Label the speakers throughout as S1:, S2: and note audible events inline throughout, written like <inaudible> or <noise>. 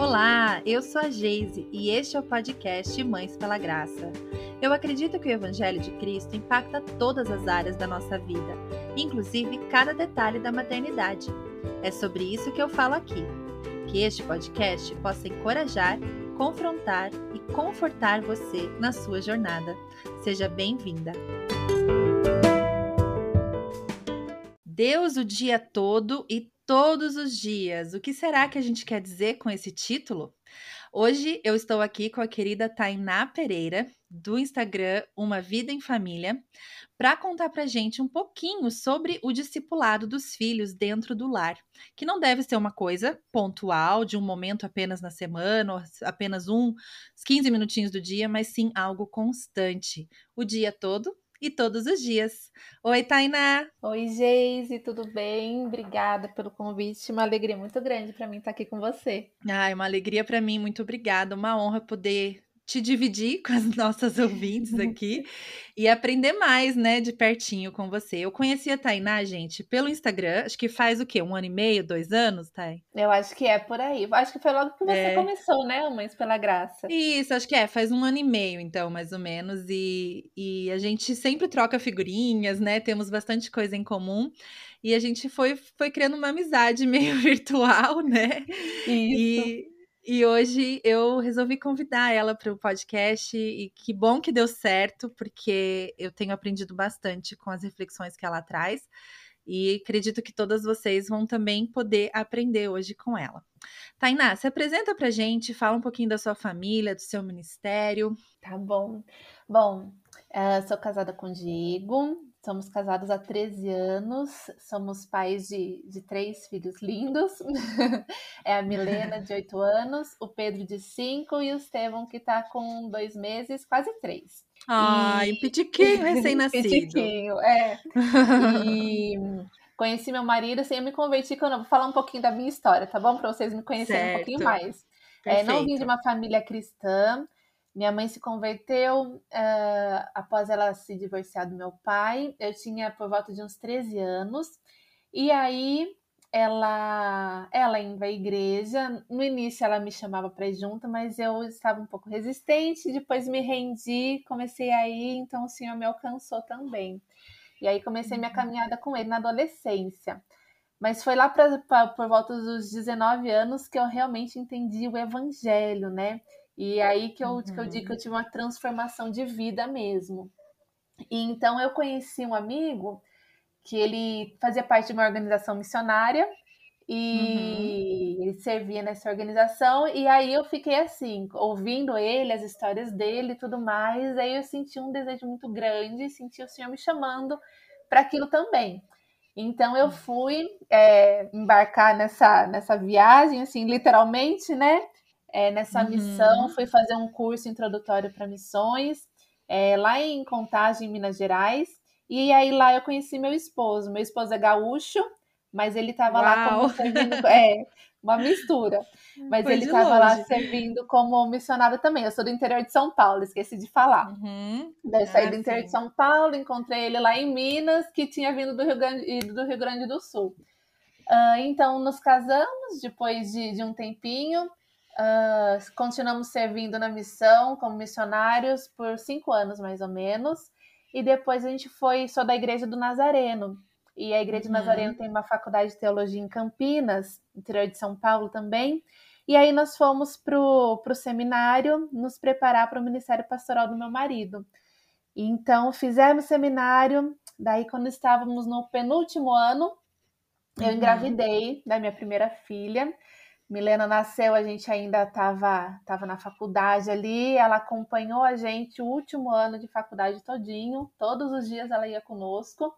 S1: Olá, eu sou a Geise e este é o podcast Mães pela Graça. Eu acredito que o Evangelho de Cristo impacta todas as áreas da nossa vida, inclusive cada detalhe da maternidade. É sobre isso que eu falo aqui. Que este podcast possa encorajar, confrontar e confortar você na sua jornada. Seja bem-vinda! Deus o dia todo e todos os dias. O que será que a gente quer dizer com esse título? Hoje eu estou aqui com a querida Tainá Pereira, do Instagram Uma Vida em Família, para contar para gente um pouquinho sobre o discipulado dos filhos dentro do lar, que não deve ser uma coisa pontual, de um momento apenas na semana, ou apenas uns 15 minutinhos do dia, mas sim algo constante, o dia todo e todos os dias. Oi, Tainá!
S2: Oi, Geise, tudo bem? Obrigada pelo convite. Uma alegria muito grande para mim estar aqui com você.
S1: Ai, uma alegria para mim, muito obrigada. Uma honra poder te dividir com as <laughs> nossas ouvintes <laughs> aqui e aprender mais, né, de pertinho com você. Eu conheci a Tainá, gente, pelo Instagram, acho que faz o quê? Um ano e meio, dois anos, Thay?
S2: Eu acho que é por aí. Acho que foi logo que você é. começou, né, Mães pela Graça?
S1: Isso, acho que é, faz um ano e meio, então, mais ou menos. E, e a gente sempre troca figurinhas, né? Temos bastante coisa em comum. E a gente foi, foi criando uma amizade <laughs> meio virtual, né?
S2: Isso. E,
S1: e hoje eu resolvi convidar ela para o podcast e que bom que deu certo, porque eu tenho aprendido bastante com as reflexões que ela traz e acredito que todas vocês vão também poder aprender hoje com ela. Tainá, se apresenta para gente, fala um pouquinho da sua família, do seu ministério.
S2: Tá bom. Bom, uh, sou casada com o Diego, Somos casados há 13 anos, somos pais de, de três filhos lindos. <laughs> é a Milena, de 8 anos, o Pedro, de 5 e o Estevão, que está com dois meses, quase três.
S1: Ai, e... pitiquinho <laughs> recém-nascido.
S2: pitiquinho, é. <laughs> E conheci meu marido, assim, eu me converti quando eu vou falar um pouquinho da minha história, tá bom? Para vocês me conhecerem certo. um pouquinho mais. É, não vim de uma família cristã, minha mãe se converteu uh, após ela se divorciar do meu pai. Eu tinha por volta de uns 13 anos. E aí ela ela indo à igreja. No início ela me chamava para ir junto, mas eu estava um pouco resistente. Depois me rendi, comecei a ir, então o Senhor me alcançou também. E aí comecei minha uhum. caminhada com ele na adolescência. Mas foi lá pra, pra, por volta dos 19 anos que eu realmente entendi o evangelho, né? E aí que eu, uhum. que eu digo que eu uhum. tive uma transformação de vida mesmo. E então eu conheci um amigo que ele fazia parte de uma organização missionária e uhum. ele servia nessa organização e aí eu fiquei assim, ouvindo ele, as histórias dele e tudo mais, aí eu senti um desejo muito grande, senti o Senhor me chamando para aquilo também. Então eu fui é, embarcar nessa, nessa viagem, assim, literalmente, né? É, nessa uhum. missão, fui fazer um curso introdutório para missões, é, lá em Contagem, Minas Gerais. E aí lá eu conheci meu esposo. Meu esposo é gaúcho, mas ele estava lá como servindo. <laughs> É, uma mistura. Mas Foi ele estava lá servindo como missionário também. Eu sou do interior de São Paulo, esqueci de falar. Uhum. Daí saí ah, do interior sim. de São Paulo, encontrei ele lá em Minas, que tinha vindo do Rio Grande do, Rio Grande do Sul. Uh, então nos casamos depois de, de um tempinho. Uh, continuamos servindo na missão como missionários por cinco anos, mais ou menos. E depois a gente foi, sou da Igreja do Nazareno. E a Igreja uhum. do Nazareno tem uma faculdade de teologia em Campinas, interior de São Paulo também. E aí nós fomos para o seminário nos preparar para o ministério pastoral do meu marido. Então fizemos seminário, daí quando estávamos no penúltimo ano, eu uhum. engravidei da minha primeira filha. Milena nasceu, a gente ainda estava tava na faculdade ali, ela acompanhou a gente o último ano de faculdade todinho, todos os dias ela ia conosco.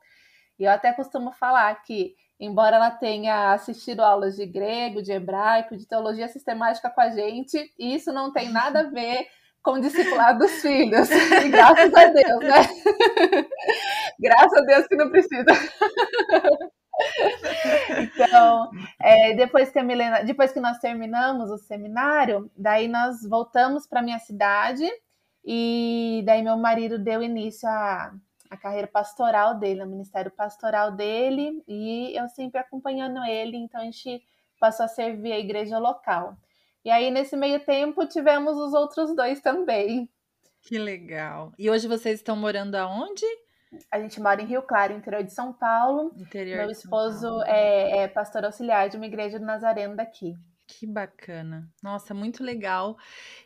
S2: E eu até costumo falar que, embora ela tenha assistido aulas de grego, de hebraico, de teologia sistemática com a gente, isso não tem nada a ver com o discipulado dos filhos. <laughs> E graças a Deus, né? <laughs> graças a Deus que não precisa. <laughs> Então, é, depois que a Milena, depois que nós terminamos o seminário, daí nós voltamos para minha cidade e daí meu marido deu início à, à carreira pastoral dele, ao ministério pastoral dele, e eu sempre acompanhando ele, então a gente passou a servir a igreja local. E aí, nesse meio tempo, tivemos os outros dois também.
S1: Que legal. E hoje vocês estão morando aonde?
S2: A gente mora em Rio Claro, interior de São Paulo. Interior Meu esposo é, é pastor auxiliar de uma igreja do Nazareno daqui.
S1: Que bacana. Nossa, muito legal.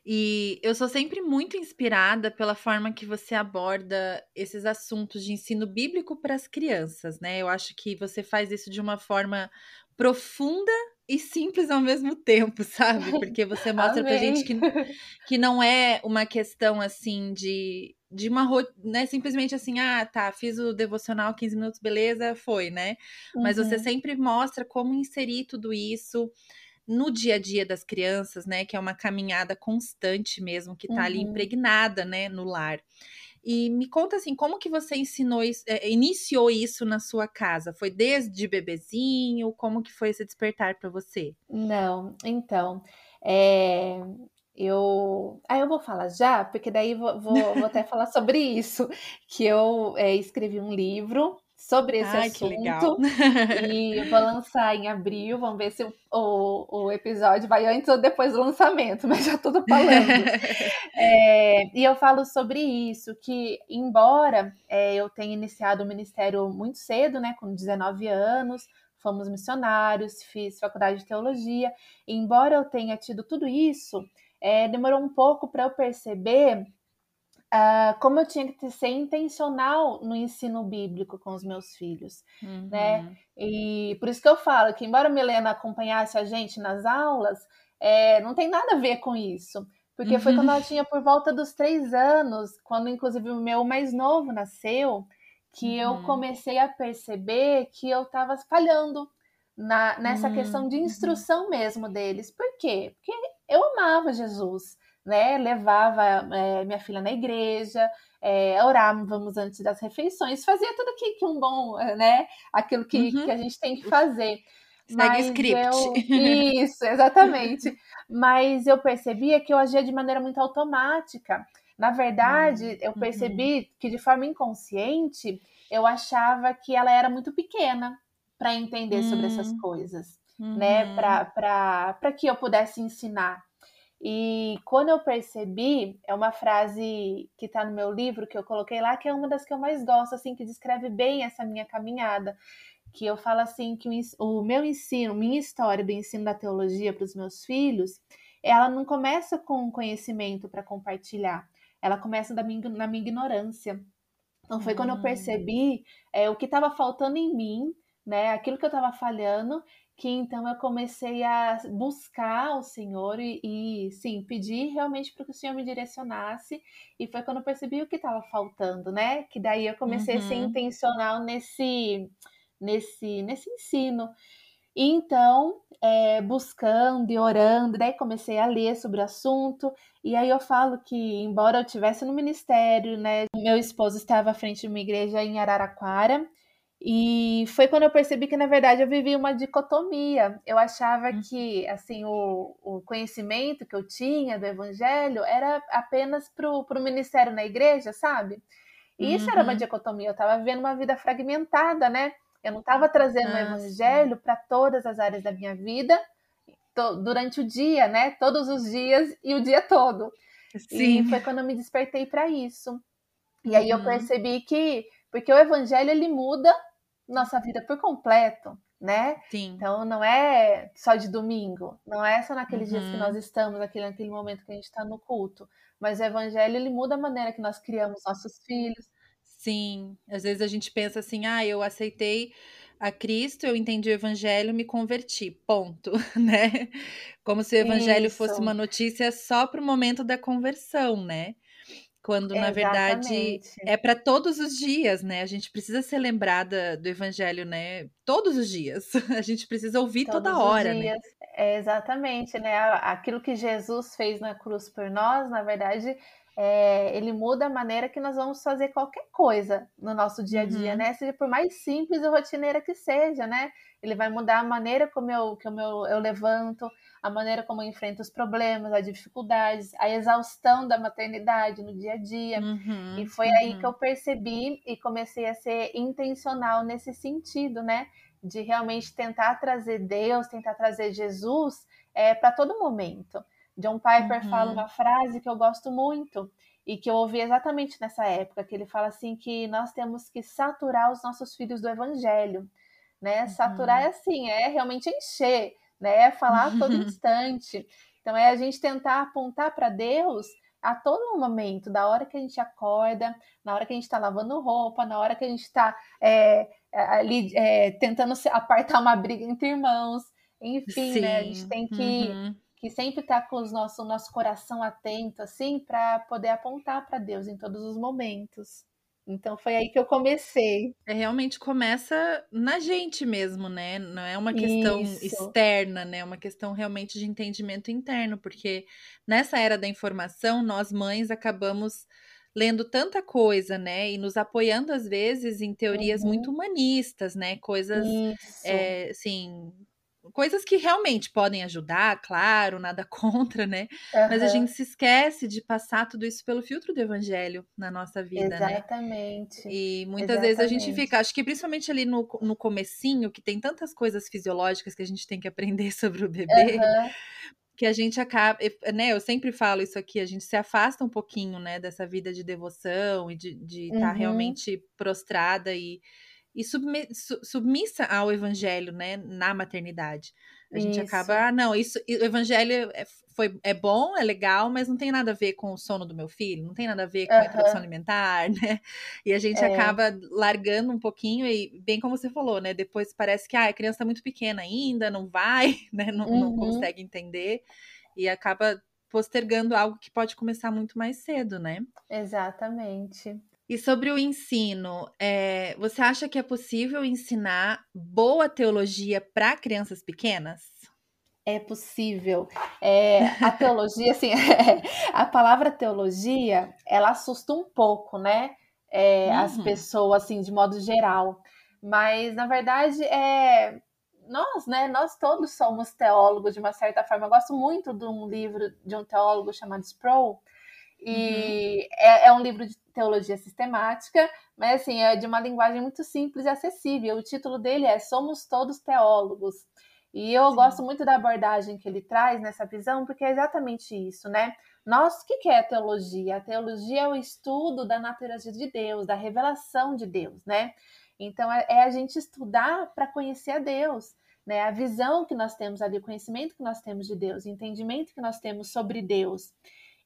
S1: E eu sou sempre muito inspirada pela forma que você aborda esses assuntos de ensino bíblico para as crianças, né? Eu acho que você faz isso de uma forma profunda e simples ao mesmo tempo, <laughs> sabe? Porque você mostra pra gente que, que não é uma questão assim de de uma né, simplesmente assim, ah, tá, fiz o devocional 15 minutos, beleza, foi, né? Uhum. Mas você uhum. sempre mostra como inserir tudo isso no dia a dia das crianças, né? Que é uma caminhada constante mesmo, que tá uhum. ali impregnada, né, no lar. E me conta assim, como que você ensinou isso, é, iniciou isso na sua casa? Foi desde bebezinho? Como que foi esse despertar para você?
S2: Não, então, é, eu, ah, eu vou falar já, porque daí vou, vou, vou até falar sobre isso, que eu é, escrevi um livro sobre esse Ai, assunto. e <laughs> vou lançar em abril. Vamos ver se o, o, o, episódio vai antes ou depois do lançamento, mas já tudo falando. <laughs> é, e eu falo sobre isso, que embora é, eu tenha iniciado o ministério muito cedo, né, com 19 anos, fomos missionários, fiz faculdade de teologia, embora eu tenha tido tudo isso, é, demorou um pouco para eu perceber uh, como eu tinha que ser intencional no ensino bíblico com os meus filhos, uhum. né? E por isso que eu falo que, embora a Milena acompanhasse a gente nas aulas, é, não tem nada a ver com isso. Porque uhum. foi quando ela tinha por volta dos três anos, quando inclusive o meu mais novo nasceu, que uhum. eu comecei a perceber que eu estava falhando na, nessa questão de uhum. instrução mesmo deles. Por quê? Porque eu amava Jesus né? Levava é, minha filha na igreja, é, orávamos antes das refeições, fazia tudo que, que um bom, né? Aquilo que, uhum. que a gente tem que fazer.
S1: Segue Mas script.
S2: Eu... <laughs> Isso, exatamente. Mas eu percebia que eu agia de maneira muito automática. Na verdade, uhum. eu percebi uhum. que de forma inconsciente eu achava que ela era muito pequena para entender sobre essas hum. Né? Uhum. Para que eu pudesse ensinar. E quando eu percebi, é uma frase que está no meu livro que eu coloquei lá, que é uma das que eu mais gosto, assim, que descreve bem essa minha caminhada. Que eu falo assim que o, meu ensino, minha história do ensino da teologia para os meus filhos, ela não começa com conhecimento para compartilhar, ela começa da minha, na minha ignorância. Então foi quando eu hum. percebi é, o que estava faltando em mim, né? Aquilo que eu estava falhando que então eu comecei a buscar o Senhor e, e sim, pedir realmente para que o Senhor me direcionasse. E foi quando eu percebi o que estava faltando, né? Que daí eu comecei uhum. a ser uhum. intencional nesse, nesse, nesse ensino. E então, é, buscando e orando, daí comecei a ler sobre o assunto. E aí eu falo que, embora eu estivesse no ministério, né, meu esposo estava à frente de uma igreja em Araraquara. E foi quando eu percebi que, na verdade, eu vivia uma dicotomia. Eu achava uhum. que, assim, o, o conhecimento que eu tinha do evangelho era apenas para o ministério na igreja, sabe? E isso era uma uhum. dicotomia. Eu estava vivendo uma vida fragmentada, né? Eu não estava trazendo o evangelho para todas as áreas da minha vida durante o dia, né? Todos os dias e o dia todo. Sim. E foi quando eu me despertei para isso. E aí eu uhum. percebi que porque o evangelho ele muda nossa vida por completo, né?
S1: Sim.
S2: Então não é só de domingo, não é só naqueles uhum. dias que nós uhum. estamos, naquele, naquele momento que a gente está no culto. Mas o evangelho ele muda a maneira que nós criamos nossos filhos.
S1: Sim, às vezes a gente pensa assim, ah, eu aceitei a Cristo, eu entendi o evangelho, me converti, ponto, <laughs> né? Como se o evangelho Isso. fosse uma notícia só para o momento da conversão, né? Quando na verdade é para todos os dias, né? A gente precisa ser lembrada do evangelho, né? Todos os dias. <laughs> A gente precisa ouvir todos toda hora, né?
S2: É exatamente, né? Aquilo que Jesus fez na cruz por nós, na verdade, é, ele muda a maneira que nós vamos fazer qualquer coisa no nosso dia a dia, uhum. né? Seja por mais simples ou rotineira que seja, né? Ele vai mudar a maneira como eu, que eu, eu levanto, a maneira como eu enfrento os problemas, as dificuldades, a exaustão da maternidade no dia a dia. Uhum, e foi uhum. aí que eu percebi e comecei a ser intencional nesse sentido, né? de realmente tentar trazer Deus, tentar trazer Jesus é, para todo momento. John Piper uhum. fala uma frase que eu gosto muito e que eu ouvi exatamente nessa época, que ele fala assim que nós temos que saturar os nossos filhos do evangelho, né? Uhum. Saturar é assim, é realmente encher, né? É falar a todo <laughs> instante. Então é a gente tentar apontar para Deus a todo momento, da hora que a gente acorda, na hora que a gente está lavando roupa, na hora que a gente está é, ali é, tentando apartar uma briga entre irmãos, enfim, Sim. né? A gente tem que, uhum. que sempre estar tá com o nosso, nosso coração atento, assim, para poder apontar para Deus em todos os momentos. Então foi aí que eu comecei.
S1: É realmente começa na gente mesmo, né? Não é uma questão Isso. externa, né? É uma questão realmente de entendimento interno, porque nessa era da informação, nós mães acabamos lendo tanta coisa, né? E nos apoiando às vezes em teorias uhum. muito humanistas, né? Coisas é, assim, coisas que realmente podem ajudar, claro, nada <laughs> contra, né? Uhum. Mas a gente se esquece de passar tudo isso pelo filtro do evangelho na nossa vida,
S2: né? Exatamente.
S1: né? E muitas Exatamente. vezes a gente fica, acho que principalmente ali no, no comecinho, que tem tantas coisas fisiológicas que a gente tem que aprender <laughs> sobre o bebê. Uhum. Que a gente acaba, né? Eu sempre falo isso aqui, a gente se afasta um pouquinho, né, dessa vida de devoção e de estar de tá uhum. realmente prostrada e, e submissa ao evangelho, né, na maternidade. A gente acaba, ah, não, isso, o evangelho é, foi, é bom, é legal, mas não tem nada a ver com o sono do meu filho, não tem nada a ver com a introdução alimentar, <laughs> né? E a gente é. acaba largando um pouquinho e, bem como você falou, né? Depois parece que ah, a criança está muito pequena ainda, não vai, <laughs> né? Não, uhum. não consegue entender e acaba postergando algo que pode começar muito mais cedo, né?
S2: Exatamente.
S1: E sobre o ensino, é, você acha que é possível ensinar boa teologia para crianças pequenas?
S2: É possível. É, a teologia, assim, <laughs> a palavra teologia, ela assusta um pouco, né? É, uhum. As pessoas, assim, de modo geral. Mas, na verdade, é, nós, né? Nós todos somos teólogos, de uma certa forma. Eu gosto muito de um livro de um teólogo chamado Sproul, e uhum. é, é, um livro de teologia sistemática, mas assim, é de uma linguagem muito simples e acessível. O título dele é Somos Todos Teólogos. E eu Sim. gosto muito da abordagem que ele traz nessa visão, porque é exatamente isso, né? Nós, o que é a teologia? A teologia é o estudo da natureza de Deus, da revelação de Deus, né? Então, é, é a gente estudar para conhecer a Deus, né? A visão que nós temos ali, o conhecimento que nós temos de Deus, o entendimento que nós temos sobre Deus.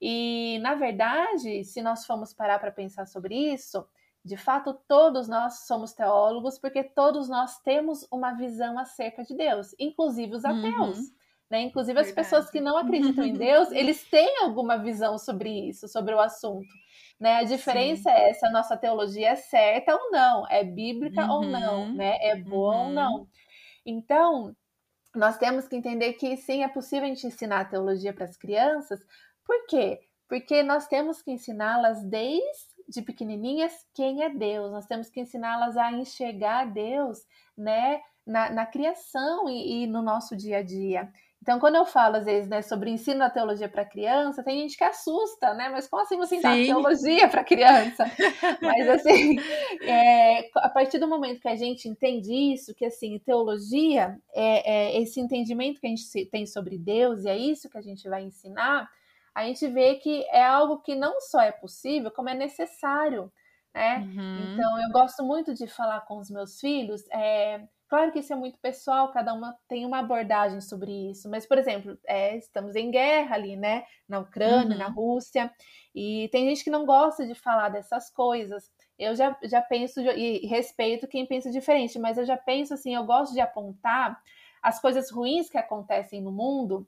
S2: E, na verdade, se nós formos parar para pensar sobre isso, de fato, todos nós somos teólogos, porque todos nós temos uma visão acerca de Deus, inclusive os ateus. Uhum. Né? Inclusive as pessoas que não acreditam em <laughs> Deus, eles têm alguma visão sobre isso, sobre o assunto. Né? A diferença Sim. é se a nossa teologia é certa ou não, é bíblica uhum. ou não, uhum. né? é boa uhum. ou não. Então, nós temos que entender que sim, é possível a gente ensinar a teologia para as crianças, por quê? Porque nós temos que ensiná-las desde pequenininhas quem é Deus. Nós temos que ensiná-las a enxergar Deus, né, na, na criação e, e, no nosso dia a dia. Então, quando eu falo, às vezes, né, sobre ensino da teologia para criança, tem gente que assusta, né? Mas como assim você ensina teologia para criança? Mas, assim, é, a partir do momento que a gente entende isso, que, assim, teologia é, é esse entendimento que a gente tem sobre Deus, e é isso que a gente vai ensinar, a gente vê que é algo que não só é possível, como é necessário, né? Uhum. Então, eu gosto muito de falar com os meus filhos. É, claro que isso é muito pessoal, cada uma tem uma abordagem sobre isso. Mas, por exemplo, é, estamos em guerra ali, né? Na Ucrânia, uhum. na Rússia, e tem gente que não gosta de falar dessas coisas. Eu já, já penso, e respeito quem pensa diferente, mas eu já penso assim, eu gosto de apontar as coisas ruins que acontecem no mundo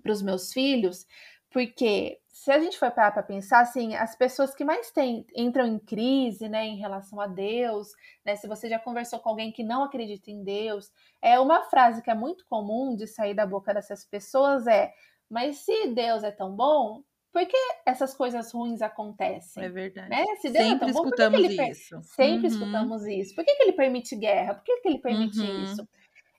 S2: para os meus filhos, porque se a gente for parar para pensar, assim, as pessoas que mais têm, entram em crise, né, em relação a Deus, né, se você já conversou com alguém que não acredita em Deus, é uma frase que é muito comum de sair da boca dessas pessoas é: mas se Deus é tão bom, por que essas coisas ruins acontecem?
S1: É verdade.
S2: Né? Se Deus
S1: Sempre
S2: é tão bom,
S1: escutamos
S2: por que,
S1: que ele isso.
S2: Sempre uhum. escutamos isso. Por que, que ele permite guerra? Por que, que ele permite uhum. isso?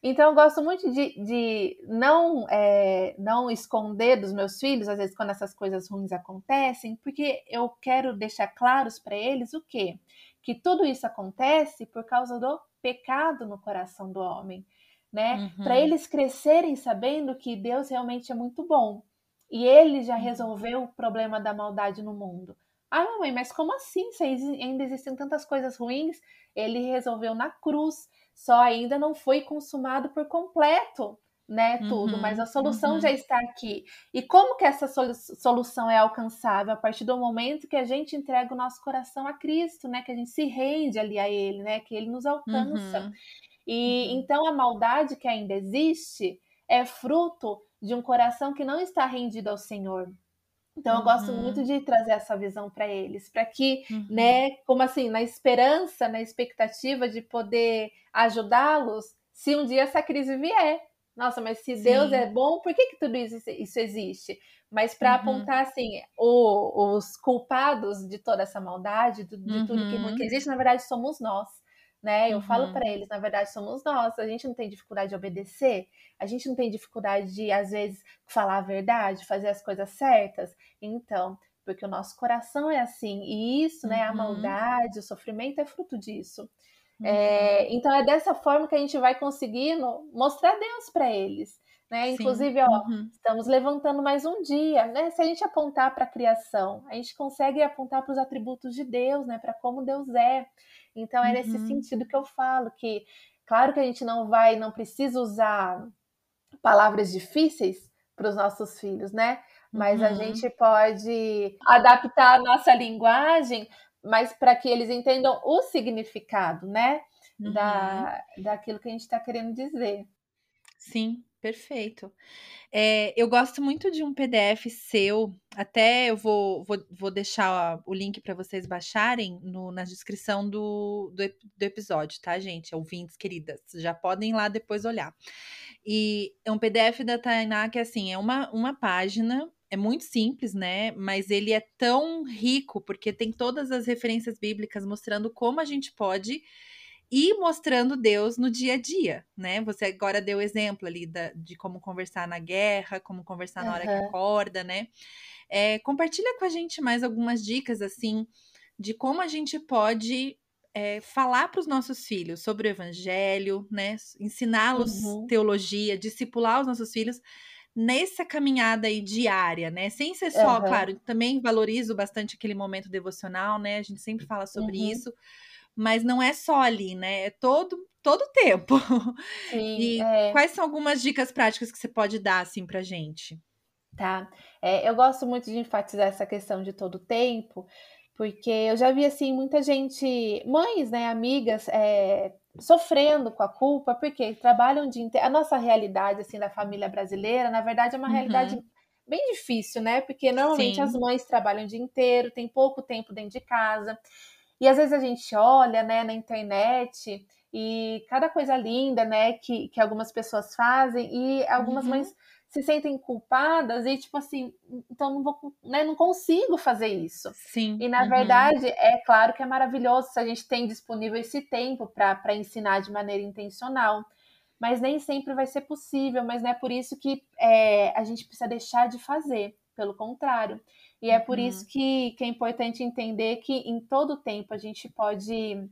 S2: Então, eu gosto muito de, de não, é, não esconder dos meus filhos, às vezes, quando essas coisas ruins acontecem, porque eu quero deixar claros para eles o quê? Que tudo isso acontece por causa do pecado no coração do homem, né? Uhum. Para eles crescerem sabendo que Deus realmente é muito bom e ele já uhum. resolveu o problema da maldade no mundo. Ah, mamãe, mas como assim? Se ainda existem tantas coisas ruins, ele resolveu na cruz, só ainda não foi consumado por completo né, tudo, uhum, mas a solução uhum. já está aqui. E como que essa solução é alcançável? A partir do momento que a gente entrega o nosso coração a Cristo, né, que a gente se rende ali a Ele, né, que Ele nos alcança. Uhum. E uhum. então a maldade que ainda existe é fruto de um coração que não está rendido ao Senhor. Então eu gosto muito uhum. de trazer essa visão para eles, para que, uhum. né, como assim, na esperança, na expectativa de poder ajudá-los se um dia essa crise vier, nossa, mas se Sim. Deus é bom, por que, que tudo isso, isso existe? Mas para uhum. apontar assim, o, os culpados de toda essa maldade, de, de uhum. tudo que, que, existe, na verdade somos nós. Né? Eu uhum. falo para eles, na verdade somos nós. A gente não tem dificuldade de obedecer, a gente não tem dificuldade de, às vezes, falar a verdade, fazer as coisas certas. Então, porque o nosso coração é assim, e isso, né, a uhum. maldade, o sofrimento é fruto disso. É, uhum. então é dessa forma que a gente vai conseguindo mostrar Deus para eles. Né? Inclusive, ó, uhum. estamos levantando mais um dia, né? Se a gente apontar para a criação, a gente consegue apontar para os atributos de Deus, né? Para como Deus é. Então é uhum. nesse sentido que eu falo que, claro que a gente não vai, não precisa usar palavras difíceis para os nossos filhos, né? Mas uhum. a gente pode adaptar a nossa linguagem mas para que eles entendam o significado, né? Uhum. Da, daquilo que a gente está querendo dizer.
S1: Sim, perfeito. É, eu gosto muito de um PDF seu, até eu vou, vou, vou deixar o link para vocês baixarem no, na descrição do, do, do, episódio, tá, gente? Ouvintes queridas, já podem ir lá depois olhar. E é um PDF da Tainá que, assim, é uma, uma página é muito simples, né? Mas ele é tão rico porque tem todas as referências bíblicas mostrando como a gente pode ir mostrando Deus no dia a dia, né? Você agora deu exemplo ali da, de como conversar na guerra, como conversar na hora que acorda, né? É, compartilha com a gente mais algumas dicas assim de como a gente pode é, falar para os nossos filhos sobre o evangelho, né? Ensiná-los uhum. teologia, discipular os nossos filhos nessa caminhada aí diária, né? Sem ser só, uhum. claro, também valorizo bastante aquele momento devocional, né? A gente sempre fala sobre uhum. isso, mas não é só ali, né? É todo todo tempo. <laughs> Sim, e é... quais são algumas dicas práticas que você pode dar assim pra gente?
S2: Tá. É, eu gosto muito de enfatizar essa questão de todo tempo, porque eu já vi assim muita gente, mães, né, amigas, é, sofrendo com a culpa, porque trabalham de a nossa realidade assim da família brasileira, na verdade é uma uhum. realidade bem difícil, né? Porque normalmente Sim. as mães trabalham o dia inteiro, tem pouco tempo dentro de casa. E às vezes a gente olha, né, na internet e cada coisa linda, né, que, que algumas pessoas fazem e algumas uhum. mães se sentem culpadas e tipo assim, então não vou, né, não consigo fazer isso.
S1: Sim.
S2: E na uhum. verdade, é claro que é maravilhoso se a gente tem disponível esse tempo para ensinar de maneira intencional. Mas nem sempre vai ser possível, mas não é por isso que é, a gente precisa deixar de fazer, pelo contrário. E é por uhum. isso que, que é importante entender que em todo tempo a gente pode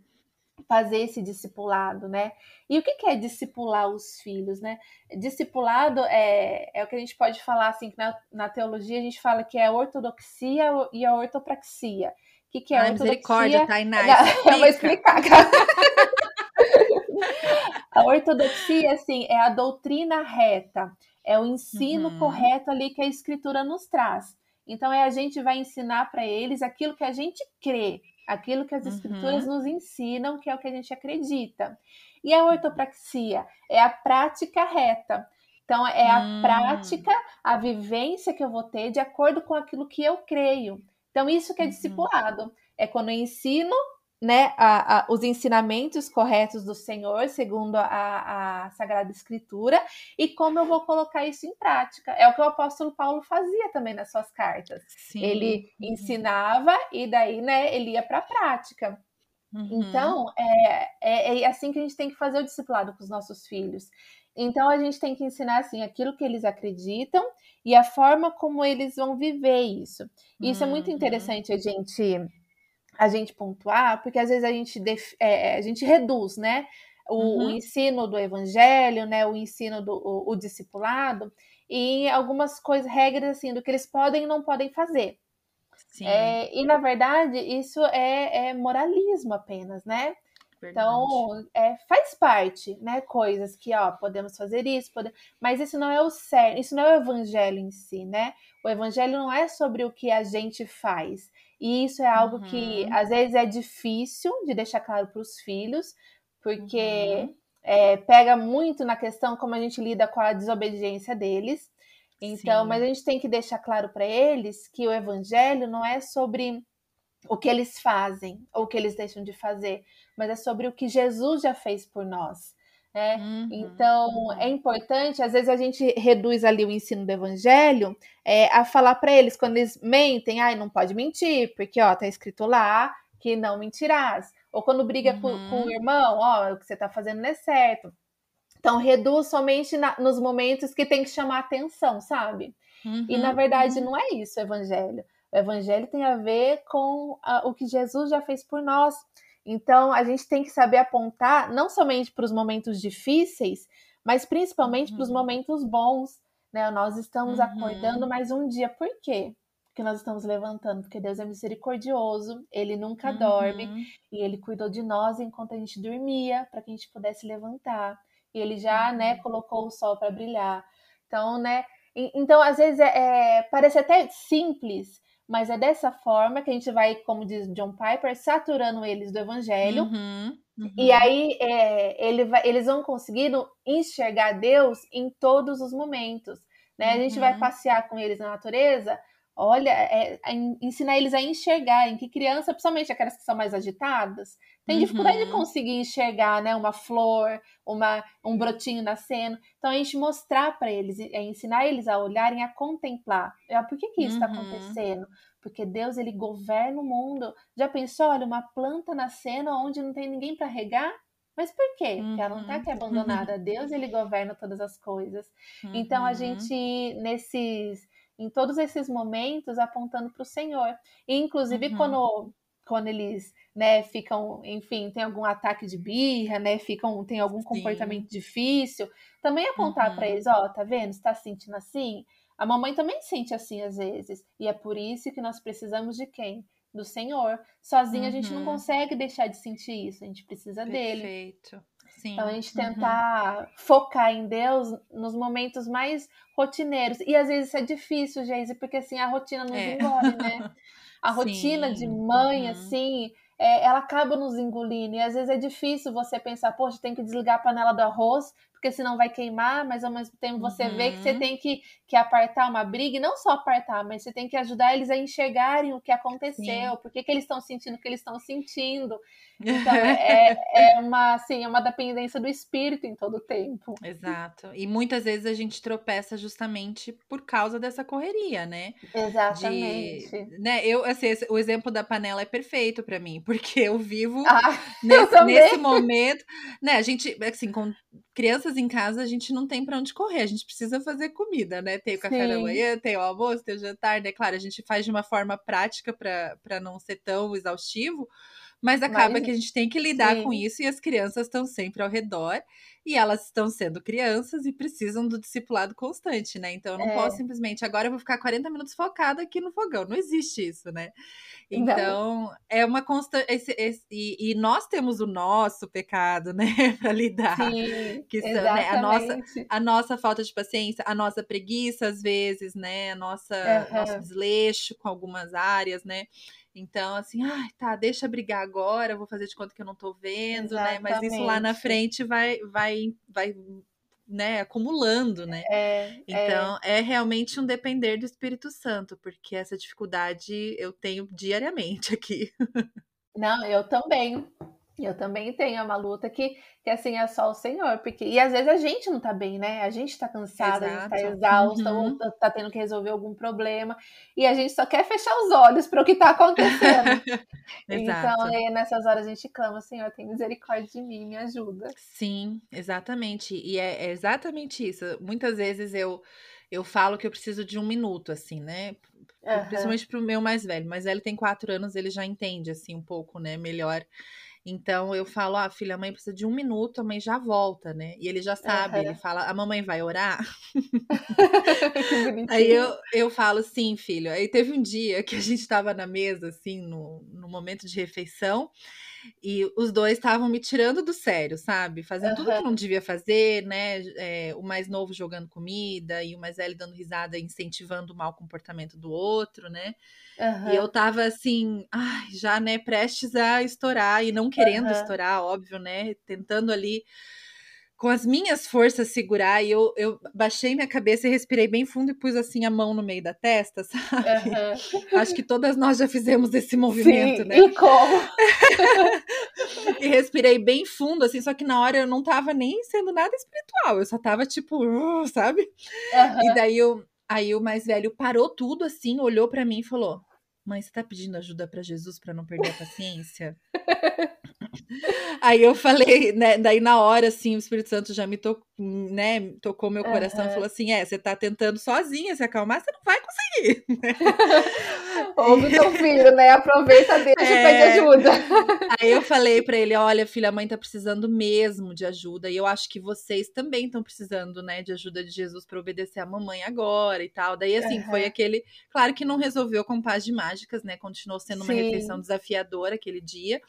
S2: fazer esse discipulado, né? E o que é discipular os filhos, né? Discipulado é, é o que a gente pode falar assim, que na, na teologia a gente fala que é a ortodoxia e a ortopraxia. O que, que é
S1: Ai, ortodoxia? Tainá, <laughs>
S2: eu vou explicar. <laughs> a ortodoxia, assim, é a doutrina reta, é o ensino uhum. correto ali que a escritura nos traz. Então, é a gente vai ensinar para eles aquilo que a gente crê, aquilo que as escrituras uhum. nos ensinam, que é o que a gente acredita. E a ortopraxia é a prática reta. Então, é a hum. prática, a vivência que eu vou ter de acordo com aquilo que eu creio. Então, isso que é uhum. discipulado. É quando eu ensino né, a, a, os ensinamentos corretos do Senhor, segundo a, a, Sagrada Escritura, e como eu vou colocar isso em prática. É o que o apóstolo Paulo fazia também nas suas cartas. Sim. Ele uhum. ensinava e daí né, ele ia para a prática. Uhum. Então, é, é, é, assim que a gente tem que fazer o discipulado com os nossos filhos. Então, a gente tem que ensinar assim aquilo que eles acreditam e a forma como eles vão viver isso. E isso uhum. é muito uhum. interessante a gente a gente pontuar, porque às vezes a gente, def, é, a gente reduz, né? o, uhum. o, ensino do evangelho, né, o ensino do o, o discipulado, e algumas coisas, regras assim, do que eles podem e não podem fazer. É, e na verdade, isso é, é moralismo apenas, né? Verdade. Então, é, faz parte, né? Coisas que, ó, podemos fazer isso, pode... mas isso não é o certo, isso não é o evangelho em si, né? O evangelho não é sobre o que a gente faz. E isso é algo uhum. que às vezes é difícil de deixar claro para os filhos, porque uhum. é, pega muito na questão como a gente lida com a desobediência deles. Então, Sim. mas a gente tem que deixar claro para eles que o evangelho não é sobre o que eles fazem ou o que eles deixam de fazer, mas é sobre o que Jesus já fez por nós. Né? Uhum, então uhum. é importante, às vezes a gente reduz ali o ensino do evangelho é, a falar para eles quando eles mentem, ai, não pode mentir, porque ó, tá escrito lá que não mentirás. Ou quando briga uhum. com, com, o uhum. irmão, ó, o que você tá fazendo não é certo. Então reduz somente na, nos momentos que tem que chamar atenção, sabe? E na uhum, verdade uhum. não é isso o evangelho. O evangelho tem a ver com a, o que Jesus já fez por nós. Então, a gente tem que saber apontar não somente para os momentos difíceis, mas principalmente uhum. para os momentos bons. Né? Nós estamos uhum. acordando mais um dia. Por quê? Porque nós estamos levantando, porque Deus é misericordioso, Ele nunca uhum. dorme e Ele cuidou de nós enquanto a gente dormia, para que a gente pudesse levantar. E Ele já, né, uhum. colocou o sol para brilhar. Então, né, então às vezes é, é, parece até simples, mas é dessa forma que a gente vai, como diz John Piper, saturando eles do evangelho. Uhum, uhum. E aí é, ele vai, eles vão conseguindo enxergar Deus em todos os momentos. Né? Uhum. A gente vai uhum. passear com eles na natureza, olha, é, é, ensinar eles a enxergarem que criança, principalmente aquelas que são mais agitadas, tem dificuldade uhum. de conseguir enxergar, né, uma flor, uma, um brotinho nascendo. Então a gente mostrar para eles, é ensinar eles a olharem, a contemplar. É, por que que isso está uhum. acontecendo? Porque Deus ele governa o mundo. Já pensou, olha, uma planta nascendo onde não tem ninguém para regar? Mas por quê? Uhum. Porque ela não está aqui abandonada. Deus ele governa todas as coisas. <laughs> Então a uhum. gente nesses em todos esses momentos apontando para o Senhor. E, inclusive, uhum. quando, quando eles né, ficam, enfim, tem algum ataque de birra, né, ficam, tem algum Sim. comportamento difícil, também apontar uhum. para eles, ó, oh, tá vendo? Está sentindo assim? A mamãe também sente assim às vezes. E é por isso que nós precisamos de quem? Do Senhor. Sozinha uhum. a gente não uhum. consegue deixar de sentir isso, a gente precisa
S1: Perfeito.
S2: dele.
S1: Perfeito. Sim.
S2: Então a gente uhum. tentar uhum. focar em Deus nos momentos mais rotineiros. E às vezes isso é difícil, Geise, porque assim a rotina nos é. engole, né? <laughs> A rotina de mãe, uhum. assim, é, ela acaba nos engolindo. E às vezes é difícil você pensar, poxa, tem que desligar a panela do arroz, porque senão vai queimar, mas ao mesmo tempo você uhum. vê que você uhum. tem que, que apartar uma briga, e não só apartar, mas você tem que ajudar eles a enxergarem o que aconteceu, por que, que eles estão sentindo o que eles estão sentindo. <laughs> Então é, é, uma assim, é uma dependência do espírito em todo o tempo.
S1: Exato. E muitas vezes a gente tropeça justamente por causa dessa correria, né?
S2: Exatamente.
S1: De, né, eu, assim, o exemplo da panela é perfeito para mim, <laughs> porque eu vivo ah, nesse, <laughs> eu nesse momento, né? A gente, assim, com crianças em casa, a gente não tem para onde correr, a gente precisa fazer comida, né? Tem o café Sim. da manhã, tem o almoço, tem o jantar, né? Claro, a gente faz de uma forma prática para não ser tão exaustivo, mas acaba mas, que a gente tem que lidar sim. com isso e as crianças estão sempre ao redor e elas estão sendo crianças e precisam do discipulado constante, né? Então eu não é. posso simplesmente agora eu vou ficar 40 minutos focada aqui no fogão. Não existe isso, né? Então não. é uma constante. E, e, nós temos o nosso pecado, <laughs> né, para lidar.
S2: Sim,
S1: que são, né, a, nossa, a nossa falta de paciência, a nossa preguiça, às vezes, né? A nossa, uhum. nosso desleixo com algumas áreas, né? Então, assim, ah, tá, deixa brigar agora, vou fazer de conta que eu não tô vendo, Exatamente. né? Mas isso lá na frente vai, vai, vai né, acumulando, né?
S2: É, é.
S1: então, é. é. realmente um depender do Espírito Santo, porque essa dificuldade eu tenho diariamente aqui. <laughs>
S2: Não, eu também. Eu também tenho uma luta que, que assim é só o Senhor, porque e às vezes a gente não tá bem, né? A gente tá cansada, Exato. a gente tá exausta, uhum. ou tá, tá, tendo que resolver algum problema, e a gente só quer fechar os olhos para o que tá acontecendo. <laughs> então, aí, nessas horas a gente clama, Senhor, tem misericórdia de mim, me ajuda.
S1: Sim, exatamente. E é, é exatamente isso. Muitas vezes eu eu falo que eu preciso de um minuto, assim, né? Uhum. Principalmente pro meu mais velho. Mais velho tem quatro anos, ele já entende, assim, um pouco, né? Melhor Então eu falo, ah, filha, a mãe precisa de um minuto, a mãe já volta, né? E ele já sabe, uhum. ele fala, a mamãe vai orar? <laughs> <laughs> Aí eu, eu falo, sim, filho. Aí teve um dia que a gente estava na mesa, assim, no, no momento de refeição, e os dois estavam me tirando do sério, sabe? Fazendo uhum. tudo que não devia fazer, né? É, o mais novo jogando comida e o mais velho dando risada, incentivando o mau comportamento do outro, né? Uhum. E eu tava assim, ai, já, né, prestes a estourar e não querendo uhum. estourar, óbvio, né? Tentando ali com as minhas forças segurar, e eu, eu baixei minha cabeça e respirei bem fundo e pus assim a mão no meio da testa, <laughs> sabe? Uhum. Acho que todas nós já fizemos esse movimento,
S2: Sim,
S1: né?
S2: E como? <laughs>
S1: e respirei bem fundo, assim, só que na hora eu não tava nem sendo nada espiritual, eu só tava tipo, uh, sabe? Uhum. E daí eu, aí o mais velho parou tudo assim, olhou para mim e falou: Mãe, você tá pedindo ajuda para Jesus para não perder a paciência? <laughs> <laughs> Aí eu falei, né? Daí na hora, assim, o Espírito Santo já me tocou, né? Tocou meu coração uhum. e falou assim: é, você tá tentando sozinha se acalmar, você não vai conseguir. <laughs>
S2: Ouve teu filho, né? Aproveita dele é... e pede ajuda.
S1: Aí eu falei para ele: olha, filha, a mãe tá precisando mesmo de ajuda. E eu acho que vocês também estão precisando, né, de ajuda de Jesus para obedecer a mamãe agora e tal. Daí, assim, uhum. foi aquele. Claro que não resolveu com paz de mágicas, né? Continuou sendo uma Sim. refeição desafiadora aquele dia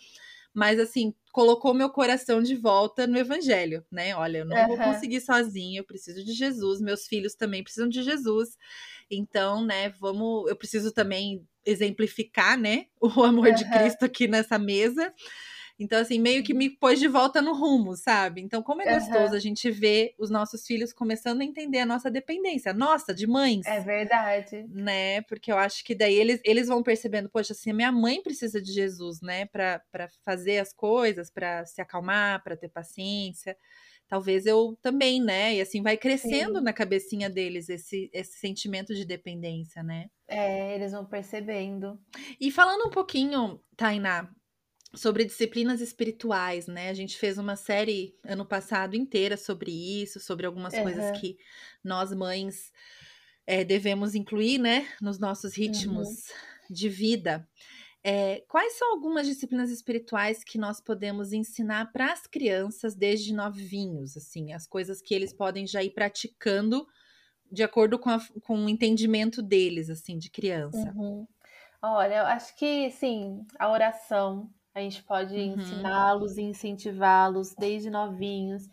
S1: mas assim, colocou meu coração de volta no evangelho, né? Olha, eu não uhum. vou conseguir sozinho, eu preciso de Jesus, meus filhos também precisam de Jesus. Então, né, vamos, eu preciso também exemplificar, né, <laughs> o amor uhum. de Cristo aqui nessa mesa. Então, assim, meio que me pôs de volta no rumo, sabe? Então, como é gostoso uhum. a gente ver os nossos filhos começando a entender a nossa dependência, nossa, de mães.
S2: É verdade.
S1: Né? Porque eu acho que daí eles, eles vão percebendo, poxa, assim, minha mãe precisa de Jesus, né? Para fazer as coisas, para se acalmar, para ter paciência talvez eu também, né? E assim vai crescendo Sim. na cabecinha deles esse, esse sentimento de dependência, né?
S2: É, eles vão percebendo.
S1: E falando um pouquinho, Tainá, sobre disciplinas espirituais, né? A gente fez uma série ano passado inteira sobre isso, sobre algumas uhum. coisas que nós mães é, devemos incluir, né, nos nossos ritmos uhum. de vida. É, quais são algumas disciplinas espirituais que nós podemos ensinar para as crianças desde novinhos, assim, as coisas que eles podem já ir praticando de acordo com, a, com o entendimento deles, assim, de criança?
S2: Uhum. Olha, eu acho que, sim, a oração, a gente pode uhum. ensiná-los e incentivá-los desde novinhos.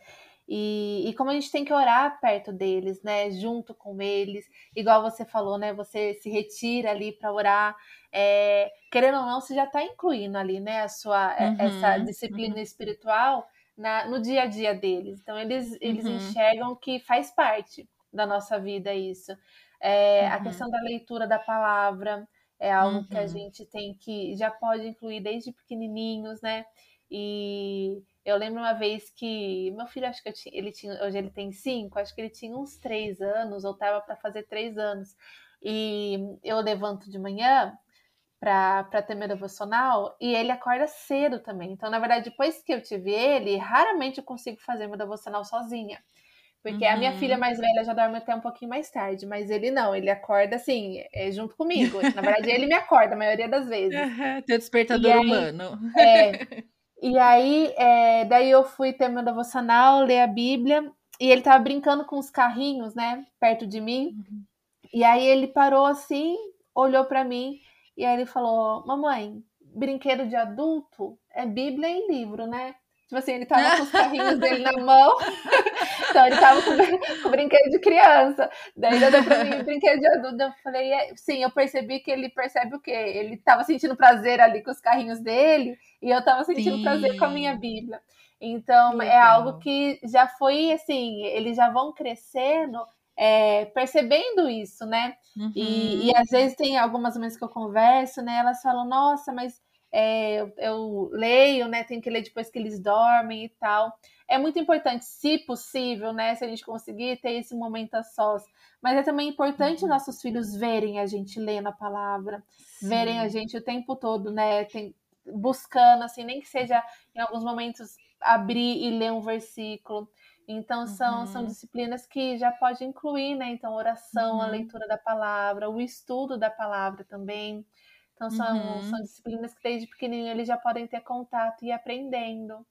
S2: E, e, como a gente tem que orar perto deles, né? Junto com eles, igual você falou, né? Você se retira ali para orar. É, querendo ou não, você já está incluindo ali, né? A sua é, uhum. essa disciplina uhum. espiritual na, no dia a dia deles. Então eles, eles uhum. enxergam que faz parte da nossa vida isso. É, a uhum. questão da leitura da palavra, é algo uhum. que a uhum. gente tem que já pode incluir desde pequenininhos, né? E eu lembro uma vez que meu filho, acho que tinha, ele tinha, hoje ele tem cinco, acho que ele tinha uns três anos, ou estava para fazer três anos. E eu levanto de manhã para ter meu devocional e ele acorda cedo também. Então, na verdade, depois que eu tive ele, raramente eu consigo fazer meu devocional sozinha. Porque uhum. a minha filha uhum. mais velha já dorme até um pouquinho mais tarde, mas ele não, ele acorda assim, é, junto comigo. Na verdade, ele me acorda a maioria das vezes. <laughs>
S1: Uhum, teu despertador aí, humano.
S2: É. <laughs> E aí, é, daí eu fui ter meu devocional, ler a Bíblia, e ele tava brincando com os carrinhos, né, perto de mim. Uhum. E aí ele parou assim, olhou para mim, e aí ele falou: Mamãe, brinquedo de adulto é Bíblia e livro, né? Tipo assim, ele tava com os carrinhos <laughs> dele na mão. <laughs> então ele tava com, com brinquedo de criança. Daí deu pra mim brinquedo de adulto. Eu falei, é, sim, eu percebi que ele percebe o quê? Ele tava sentindo prazer ali com os carrinhos dele e eu tava sentindo sim. prazer com a minha Bíblia. Então é algo que já foi assim, eles já vão crescendo é, percebendo isso, né? Uhum. E, e às vezes tem algumas mães que eu converso, né? Elas falam, nossa, mas é, eu, eu, leio, né? Tenho que ler depois que eles dormem e tal. É muito importante, se possível, né? Se a gente conseguir ter esse momento a sós. Mas é também importante uhum. nossos filhos verem a gente lendo a palavra, Sim. verem a gente o tempo todo, né? Tem, buscando, assim, nem que seja em alguns momentos abrir e ler um versículo. Então, são, uhum. são disciplinas que já pode incluir, né? Então, oração, uhum. a leitura da palavra, o estudo da palavra também. Então são, uhum. são disciplinas que desde pequenininho eles já podem ter contato e ir aprendendo.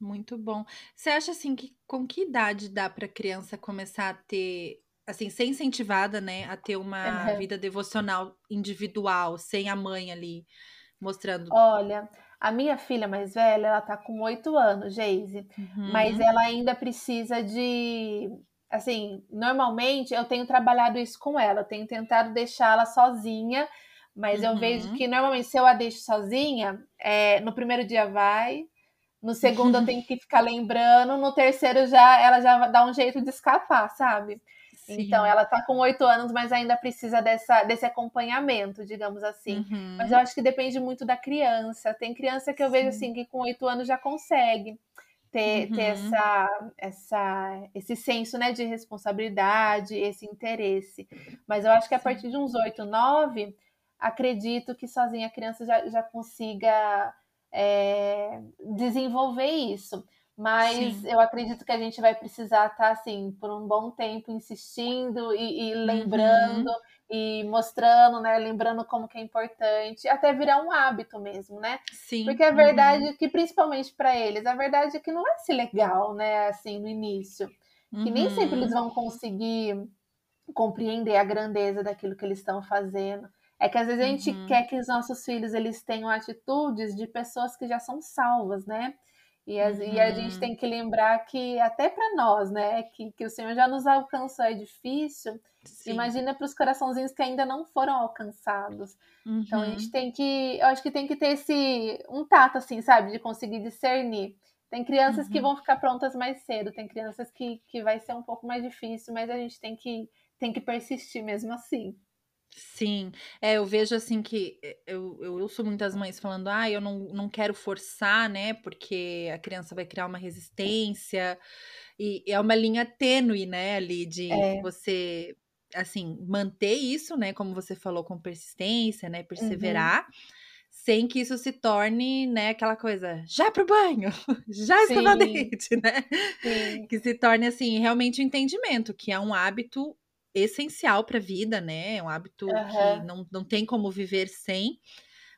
S1: Muito bom. Você acha assim que com que idade dá para criança começar a ter, assim, ser incentivada, né, a ter uma uhum. vida devocional individual, sem a mãe ali mostrando?
S2: Olha, a minha filha mais velha, ela tá com oito anos, Geise, uhum. mas ela ainda precisa de assim, normalmente eu tenho trabalhado isso com ela, eu tenho tentado deixá-la sozinha, mas uhum. eu vejo uhum. que normalmente se eu a deixo sozinha, é, no primeiro dia vai, no segundo eu <laughs> tenho que ficar lembrando, no terceiro já ela já dá um jeito de escapar, sabe? Sim. Então ela tá com oito anos, mas ainda precisa dessa, desse acompanhamento, digamos assim. Uhum. Mas eu acho que depende muito da criança. Tem criança que eu Sim. vejo assim que com oito anos já consegue ter, uhum. ter essa, essa, esse senso né, de responsabilidade, esse interesse. Mas eu acho que a partir de uns oito, nove, acredito que sozinha a criança já, já consiga é, desenvolver isso. Mas Sim. eu acredito que a gente vai precisar estar, tá, assim, por um bom tempo insistindo e, e lembrando uhum. e mostrando, né? Lembrando como que é importante, até virar um hábito mesmo, né? Sim. Porque a verdade uhum. que, principalmente para eles, a verdade é que não é se legal, né? Assim, no início. Que uhum. nem sempre eles uhum. vão conseguir compreender a grandeza daquilo que eles estão fazendo. É que às vezes a gente uhum. quer que os nossos filhos eles tenham atitudes de pessoas que já são salvas, né? E, as, uhum. e a gente uhum. tem que lembrar que até para nós, né, que, que o Senhor já nos alcançou é difícil. Sim. Imagina para os coraçãozinhos que ainda não foram alcançados. Uhum. Então a gente uhum. tem que, eu acho que tem que ter esse um tato assim, sabe, de conseguir discernir. Tem crianças uhum. que vão ficar prontas mais cedo, tem crianças que, que vai ser um pouco mais difícil, mas a gente tem que tem que persistir mesmo assim.
S1: Sim, é, eu vejo assim que eh, eu, eu ouço muitas mães falando, ah, eu não, não quero forçar, né? Porque a criança vai criar uma resistência. E é uma linha tênue, né, ali, de é. você, assim, manter isso, né? Como você falou, com persistência, né? Uhum. Perseverar. Uhum. Sem que isso se torne, né, aquela coisa, já pro banho, <laughs> já escova <laughs> dente, né? Sim. Que se torne, assim, realmente o um entendimento, que é um hábito essencial para a vida, né? É um hábito uhum. que não, não tem como viver sem,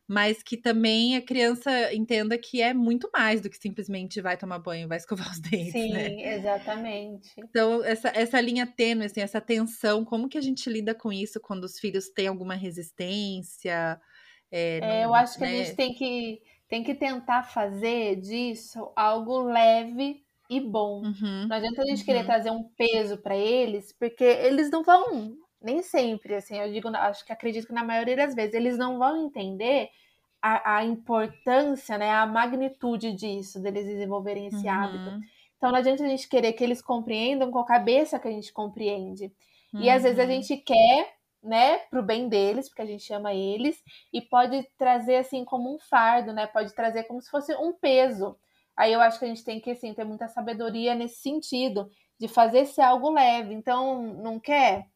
S1: mas que também a criança entenda que é muito mais do que simplesmente vai tomar banho, vai escovar os <laughs> dentes,
S2: Sim,
S1: né?
S2: exatamente.
S1: Então, essa, essa linha tênue, assim, essa tensão, como que a gente lida com isso quando os filhos têm alguma resistência?
S2: É, é, eu acho que né? a gente tem que, tem que tentar fazer disso algo leve e bom. Uhum, não adianta a gente uhum. querer trazer um peso para eles, porque eles não vão, nem sempre, assim, eu digo, acho que acredito que na maioria das vezes, eles não vão entender a, a importância, né, a magnitude disso, deles desenvolverem esse uhum. hábito. Então não adianta a gente querer que eles compreendam com a cabeça que a gente compreende. E às vezes a uhum. gente quer, né, pro bem deles, porque a gente ama eles, e pode trazer assim como um fardo, né? Pode trazer como se fosse um peso. Aí eu acho que a gente tem que assim, ter muita sabedoria nesse sentido, de fazer ser algo leve. Então, não quer?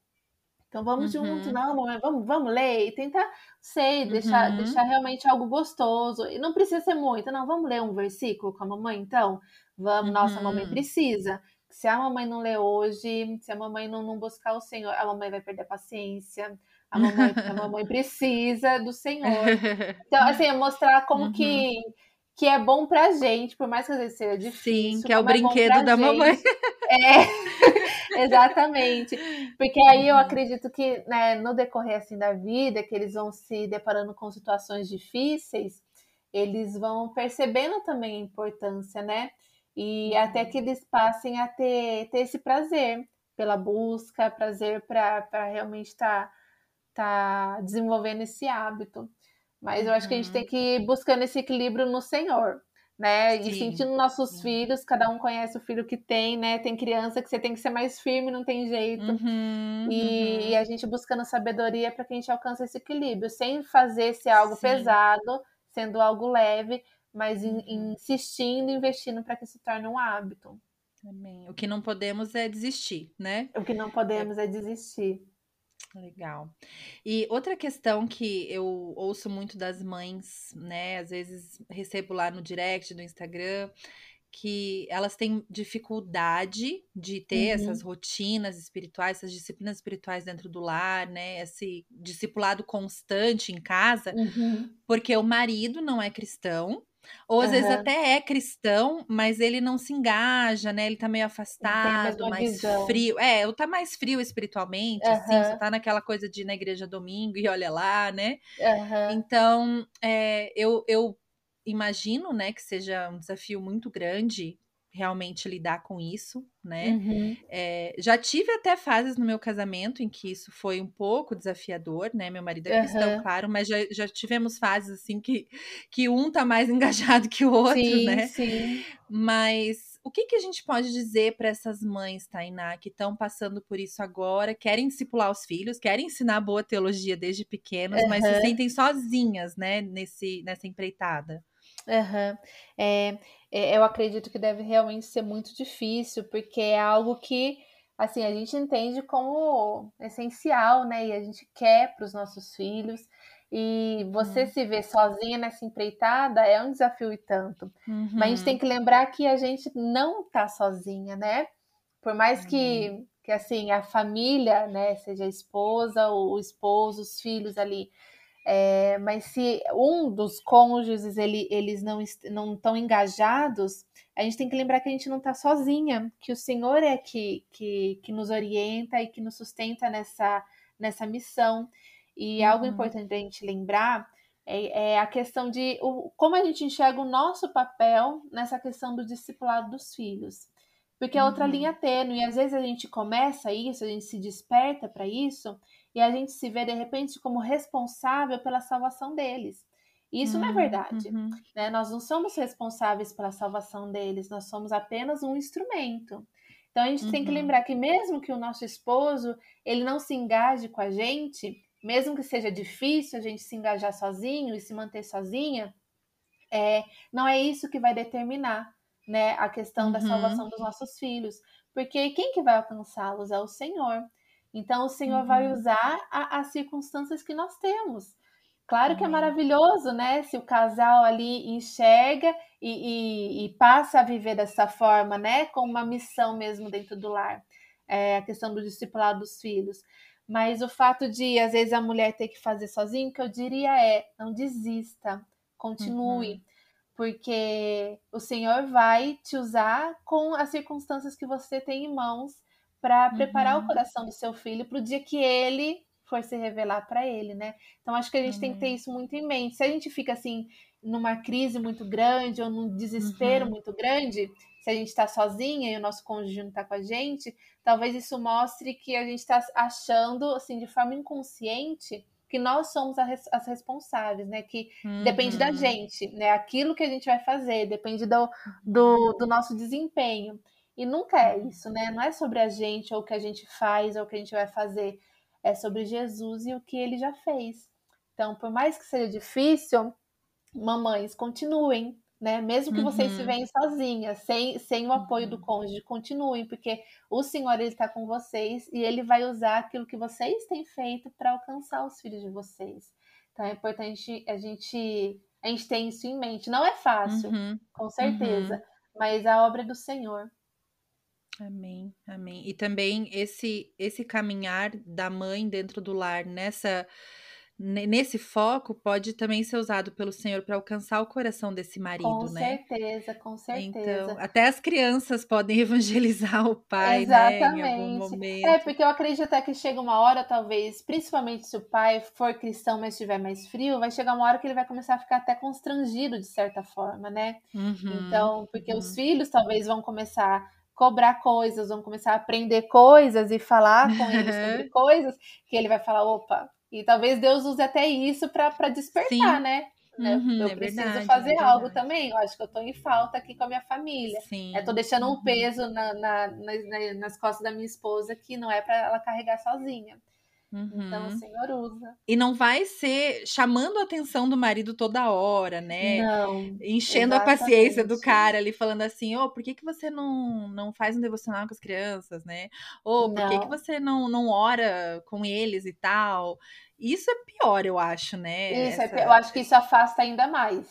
S2: Então vamos uhum. junto, não, mamãe, vamos, vamos ler e tentar, sei, deixar, uhum. deixar realmente algo gostoso. E não precisa ser muito, não, vamos ler um versículo com a mamãe, então? Vamos, uhum. nossa, a mamãe uhum. precisa. Se a mamãe não ler hoje, se a mamãe não, não buscar o Senhor, a mamãe vai perder a paciência. A mamãe, a mamãe precisa do Senhor. <laughs> Então, assim, mostrar como que uhum que é bom pra gente, por mais que às vezes seja difícil.
S1: Sim, que é o é brinquedo da gente. mamãe.
S2: É, <laughs> exatamente. Porque aí eu acredito que né, no decorrer assim, da vida, que eles vão se deparando com situações difíceis, eles vão percebendo também a importância, né? E uhum. até que eles passem a ter, ter esse prazer pela busca, prazer para realmente estar tá, tá desenvolvendo esse hábito. Mas eu acho que a gente tem uhum. que ir buscando esse equilíbrio no Senhor, né? Sim. E sentindo nossos Sim. filhos, cada um conhece o filho que tem, né? Tem criança que você tem que ser mais firme, não tem jeito. Uhum, e, uhum. e, a gente buscando sabedoria para que a gente alcance esse equilíbrio, sem fazer ser algo Sim. pesado, sendo algo leve, mas in, uhum. insistindo, investindo para que se torne um hábito.
S1: Também. O que não podemos é desistir, né?
S2: O que não podemos é, é desistir.
S1: Legal. E outra questão que eu ouço muito das mães, né? Às vezes recebo lá no direct do Instagram, que elas têm dificuldade de ter uhum. essas rotinas espirituais, essas disciplinas espirituais dentro do lar, né? Esse discipulado constante em casa, uhum. porque o marido não é cristão. Ou às uhum. vezes até é cristão, mas ele não se engaja, né? Ele tá meio afastado, mais visão. frio. É, ou tá mais frio espiritualmente, assim, você tá naquela coisa de ir na igreja domingo e olha lá, né? Então, é, eu, eu imagino, né, que seja um desafio muito grande realmente lidar com isso, né? Uhum. É, já tive até fases no meu casamento em que isso foi um pouco desafiador, né? Meu marido é cristão, uhum. claro, mas já, já tivemos fases assim que, que um tá mais <laughs> engajado que o outro, sim, né? Sim. Mas o que, que a gente pode dizer para essas mães, Tainá, que estão passando por isso agora, querem discipular os filhos, querem ensinar boa teologia desde pequenos, uhum. mas se sentem sozinhas, né, nesse, nessa empreitada?
S2: Uhum. É, é, eu acredito que deve realmente ser muito difícil, porque é algo que assim a gente entende como essencial, né? E a gente quer para os nossos filhos. E você uhum. se ver sozinha nessa empreitada é um desafio e tanto. Uhum. Mas a gente tem uhum. que lembrar que a gente não está sozinha, né? Por mais que, que assim a família, né, seja a esposa, o esposo, os filhos ali é, mas se um dos cônjuges ele, eles não não estão engajados, a gente tem que lembrar que a gente não está sozinha, que o Senhor é que, que, que nos orienta e que nos sustenta nessa, nessa missão. E uhum. algo importante a gente lembrar é, é, a questão de o, como a gente enxerga o nosso papel nessa questão do discipulado dos filhos. Porque é outra uhum. linha tênue, e às vezes a gente começa isso, a gente se desperta para isso, e a gente se vê de repente como responsável pela salvação deles. Isso não é hum, verdade. Uhum. Né? Nós não somos responsáveis pela salvação deles, nós somos apenas um instrumento. Então a gente uhum. tem que uhum. lembrar que mesmo que o nosso esposo ele não se engaje com a gente, mesmo que seja difícil a gente se engajar sozinho e se manter sozinha, é, não é isso que vai determinar né, a questão da uhum. salvação dos nossos filhos. Porque quem que vai alcançá-los é o Senhor. Então, o Senhor uhum. vai usar a, as circunstâncias que nós temos. Claro uhum. que é maravilhoso, né? Se o casal ali enxerga e, e, e, passa a viver dessa forma, né? Com uma missão mesmo dentro do lar. É, a questão do discipulado dos filhos. Mas o fato de, às vezes, a mulher ter que fazer sozinho, o que eu diria é: não desista, continue. Uhum. Porque o Senhor vai te usar com as circunstâncias que você tem em mãos para preparar uhum. o coração do seu filho para o dia que ele for se revelar para ele, né? Então acho que a gente uhum. tem que ter isso muito em mente. Se a gente fica assim numa crise muito grande ou num desespero uhum. muito grande, se a gente está sozinha e o nosso cônjuge não está com a gente, talvez isso mostre que a gente está achando, assim, de forma inconsciente, que nós somos as responsáveis, né? Que uhum. depende da uhum. gente, né? Aquilo que a gente vai fazer depende do, do, do nosso desempenho. E nunca é isso, né? Não é sobre a gente, ou o que a gente faz, ou o que a gente vai fazer. É sobre Jesus e o que ele já fez. Então, por mais que seja difícil, mamães, continuem, né? Mesmo que uhum. vocês se uhum. veem sozinhas, sem, sem o apoio do uhum. cônjuge, continuem, porque o Senhor ele está com vocês e ele vai usar aquilo que vocês têm feito para alcançar os filhos de vocês. Então é importante a gente a gente ter isso em mente. Não é fácil, uhum. com certeza, uhum. mas a obra é do Senhor.
S1: Amém, amém. E também esse esse caminhar da mãe dentro do lar nessa nesse foco pode também ser usado pelo Senhor para alcançar o coração desse marido,
S2: com
S1: né?
S2: Com certeza, com certeza.
S1: Então, até as crianças podem <laughs> evangelizar o pai, Exatamente. né, em algum é, momento.
S2: É, porque eu acredito até que chega uma hora, talvez, principalmente se o pai for cristão, mas estiver mais frio, vai chegar uma hora que ele vai começar a ficar até constrangido de certa forma, né? Uhum, então, porque uhum. os filhos talvez vão começar cobrar coisas, vão começar a aprender coisas e falar com ele sobre coisas que ele vai falar, opa, e talvez Deus use até isso para despertar, Sim. né? Uhum, eu é preciso verdade, fazer é algo também. Eu acho que eu estou em falta aqui com a minha família. Sim. Estou deixando um uhum. peso na, na, na, nas costas da minha esposa que não é para ela carregar sozinha. Uhum. Então o uhum. Senhor usa.
S1: E não vai ser chamando a atenção do marido toda hora, né? Não. Enchendo exatamente. a paciência do cara ali, falando assim: ô, oh, por que, que você não, não faz um devocional com as crianças, né? Ou oh, por que, que você não, não ora com eles e tal? Isso é pior, eu acho, né?
S2: Isso, é Essa... é, eu acho que isso afasta ainda mais.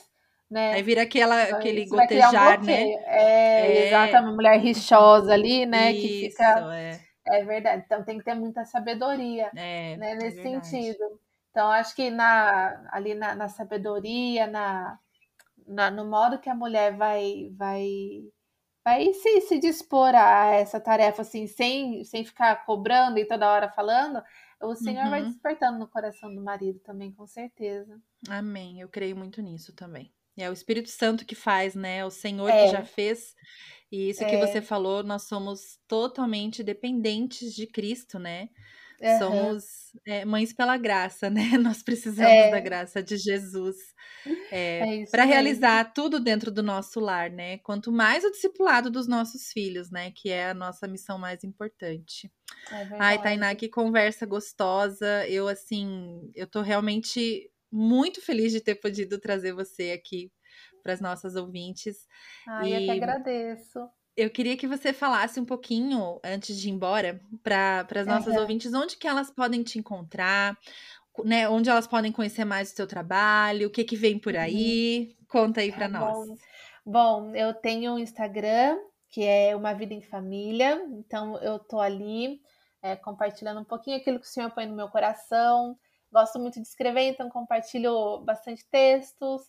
S2: né?
S1: Aí vira aquela, aquele gotejar, um né?
S2: É, é, uma mulher rixosa ali, né? Isso, que fica. É. é verdade. Então tem que ter muita sabedoria é, né, é nesse é sentido. Então, acho que na, ali na, na sabedoria, na, na, no modo que a mulher vai, vai, vai se, se dispor a essa tarefa, assim, sem, sem ficar cobrando e toda hora falando, o Senhor uhum. vai despertando no coração do marido também, com certeza.
S1: Amém. Eu creio muito nisso também. É o Espírito Santo que faz, né? O Senhor é. que já fez. E isso é. que você falou, nós somos totalmente dependentes de Cristo, né? Uhum. Somos é, mães pela graça, <laughs> né? Nós precisamos é. da graça de Jesus é, é para realizar tudo dentro do nosso lar, né? Quanto mais o discipulado dos nossos filhos, né? Que é a nossa missão mais importante. É Ai, Tainá, que conversa gostosa. Eu, assim, eu tô realmente muito feliz de ter podido trazer você aqui para as nossas ouvintes.
S2: Ai, e... eu que agradeço
S1: eu queria que você falasse um pouquinho, antes de ir embora, para as nossas uhum. ouvintes, onde que elas podem te encontrar, né? Onde elas podem conhecer mais o seu trabalho, o que que vem por aí. Uhum. Conta aí para tá nós.
S2: Bom. bom, eu tenho um Instagram, que é Uma Vida em Família, então eu tô ali é, compartilhando um pouquinho aquilo que o Senhor põe no meu coração. Gosto muito de escrever, então compartilho bastante textos.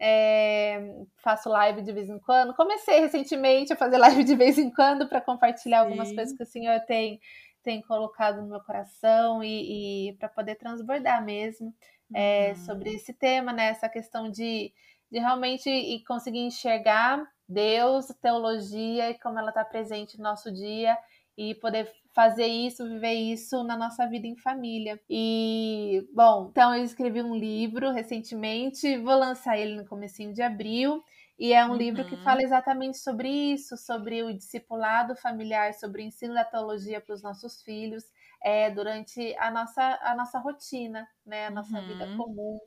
S2: É, faço live de vez em quando. Comecei recentemente a fazer <laughs> live de vez em quando para compartilhar Sim. algumas coisas que o Senhor tem, tem colocado no meu coração e, e para poder transbordar mesmo é, uhum. sobre esse tema, né? Essa questão de, de realmente conseguir enxergar Deus, teologia e como ela está presente no nosso dia e poder fazer isso, viver isso na nossa vida em família. E, bom, então eu escrevi um livro recentemente, vou lançar ele no comecinho de abril, e é um uhum. livro que uhum. fala exatamente sobre isso, sobre o discipulado familiar, sobre o ensino da teologia para os nossos filhos, é, durante a nossa, a nossa rotina, né, a nossa uhum. vida comum.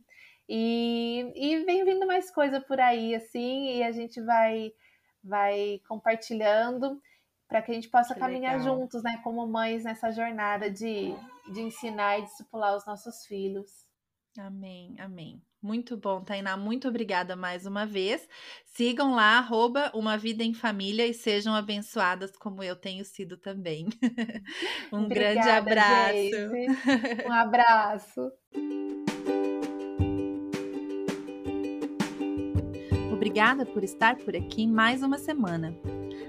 S2: E, e vem vindo mais coisa por aí, assim, e a gente vai, vai compartilhando para que a gente possa que caminhar legal. juntos, né, como mães nessa jornada de, de ensinar e discipular os nossos filhos.
S1: Amém, amém. Muito bom, Tainá. Muito obrigada mais uma vez. Sigam lá, arroba Uma Vida em Família e sejam abençoadas como eu tenho sido também. <laughs> um obrigada, grande abraço. <laughs>
S2: Um abraço.
S1: Obrigada por estar por aqui mais uma semana.